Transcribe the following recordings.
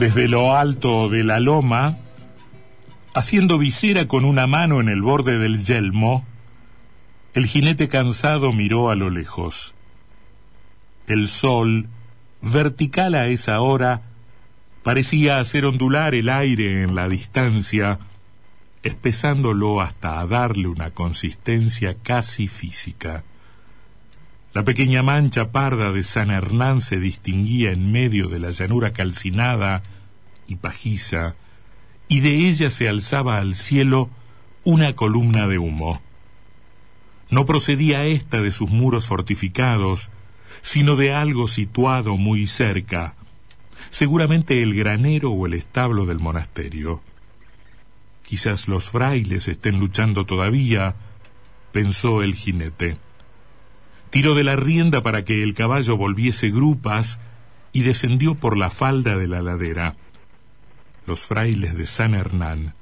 Desde lo alto de la loma, haciendo visera con una mano en el borde del yelmo, el jinete cansado miró a lo lejos. El sol, vertical a esa hora, parecía hacer ondular el aire en la distancia, espesándolo hasta darle una consistencia casi física. La pequeña mancha parda de San Hernán se distinguía en medio de la llanura calcinada y pajiza, y de ella se alzaba al cielo una columna de humo. No procedía ésta de sus muros fortificados, sino de algo situado muy cerca, seguramente el granero o el establo del monasterio. Quizás los frailes estén luchando todavía, pensó el jinete. Tiró de la rienda para que el caballo volviese grupas y descendió por la falda de la ladera. Los frailes de San Hernán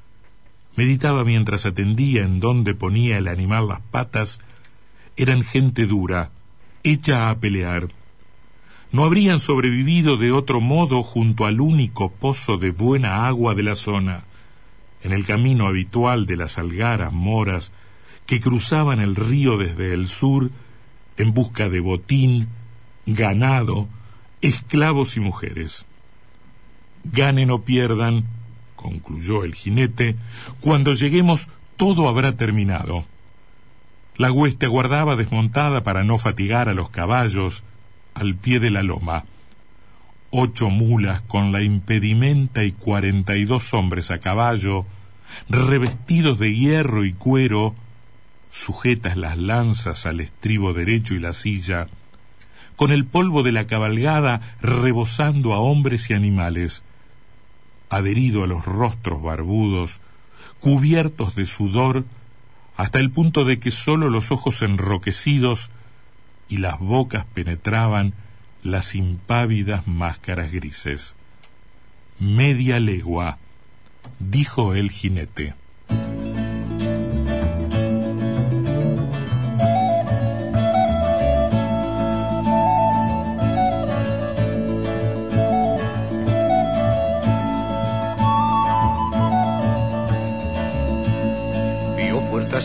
meditaba mientras atendía en dónde ponía el animal las patas, eran gente dura, hecha a pelear. No habrían sobrevivido de otro modo junto al único pozo de buena agua de la zona, en el camino habitual de las algaras moras que cruzaban el río desde el sur en busca de botín, ganado, esclavos y mujeres. Ganen o pierdan, concluyó el jinete, cuando lleguemos todo habrá terminado. La hueste aguardaba desmontada para no fatigar a los caballos al pie de la loma. Ocho mulas con la impedimenta y cuarenta y dos hombres a caballo, revestidos de hierro y cuero, sujetas las lanzas al estribo derecho y la silla, con el polvo de la cabalgada rebosando a hombres y animales, adherido a los rostros barbudos, cubiertos de sudor, hasta el punto de que sólo los ojos enroquecidos y las bocas penetraban las impávidas máscaras grises. Media legua, dijo el jinete.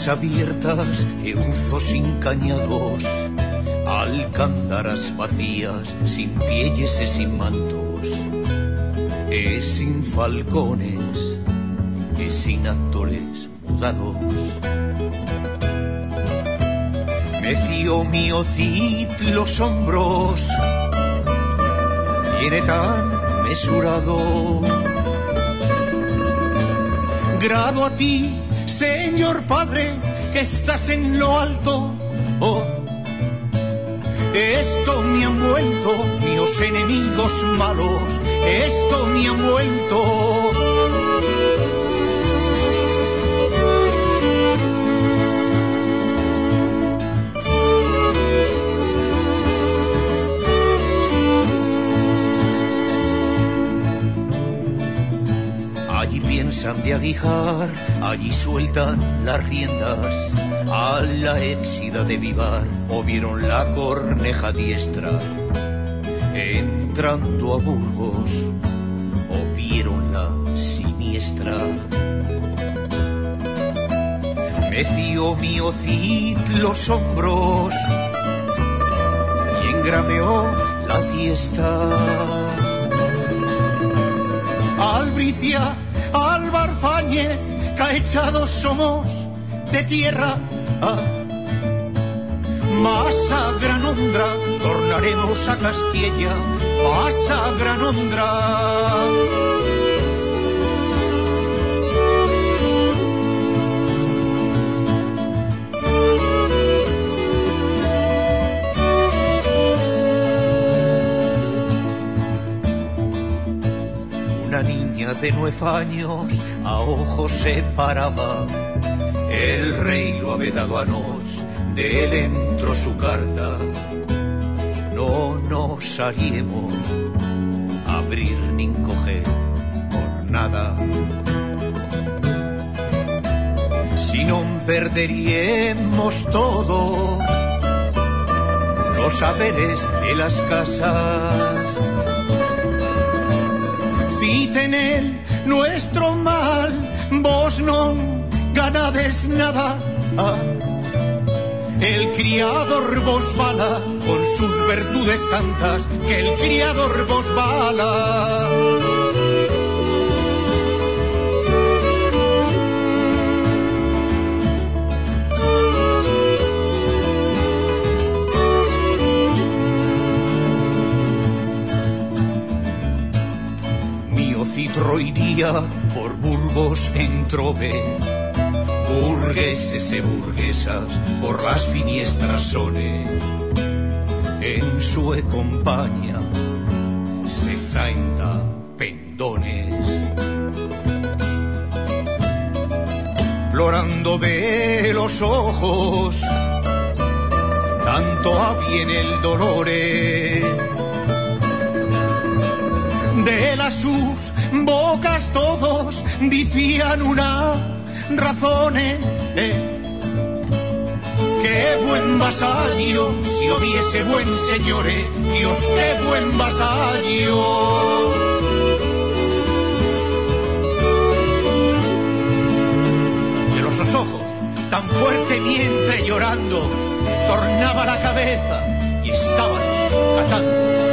Abiertas, euzos sin cañados, alcándaras vacías, sin pielles y sin mantos, es sin falcones, es sin actores mudados. Meció mi ocit los hombros, viene tan mesurado. Grado a ti Señor Padre, que estás en lo alto. Oh, esto me han vuelto mis enemigos malos, esto me han vuelto de aguijar, allí sueltan las riendas a la éxida de vivar, o vieron la corneja diestra entrando a Burgos, o vieron la siniestra. Meció mi ocit los hombros y engrameó la fiesta Galicia, Álvar Fáñez, caechados somos de tierra. Más a Granondra, tornaremos a Castilla, más a Granondra. De nueve años a ojos se paraba. El rey lo ha vedado a nos, de él entró su carta. No nos haríamos abrir ni coger por nada. Si no perderíamos todo los saberes de las casas en él nuestro mal, vos no ganades nada. El criador vos bala con sus virtudes santas, que el criador vos bala. Por Burgos entrove, burgueses e burguesas por las finiestras sole, en su compañía sesenta pendones. Florando de los ojos, tanto a el dolore. De las sus bocas todos decían una razón. Eh. Qué buen vasallo, si hubiese buen señores, eh, Dios, qué buen vasallo. De los ojos, tan fuerte mientras llorando, tornaba la cabeza y estaban catando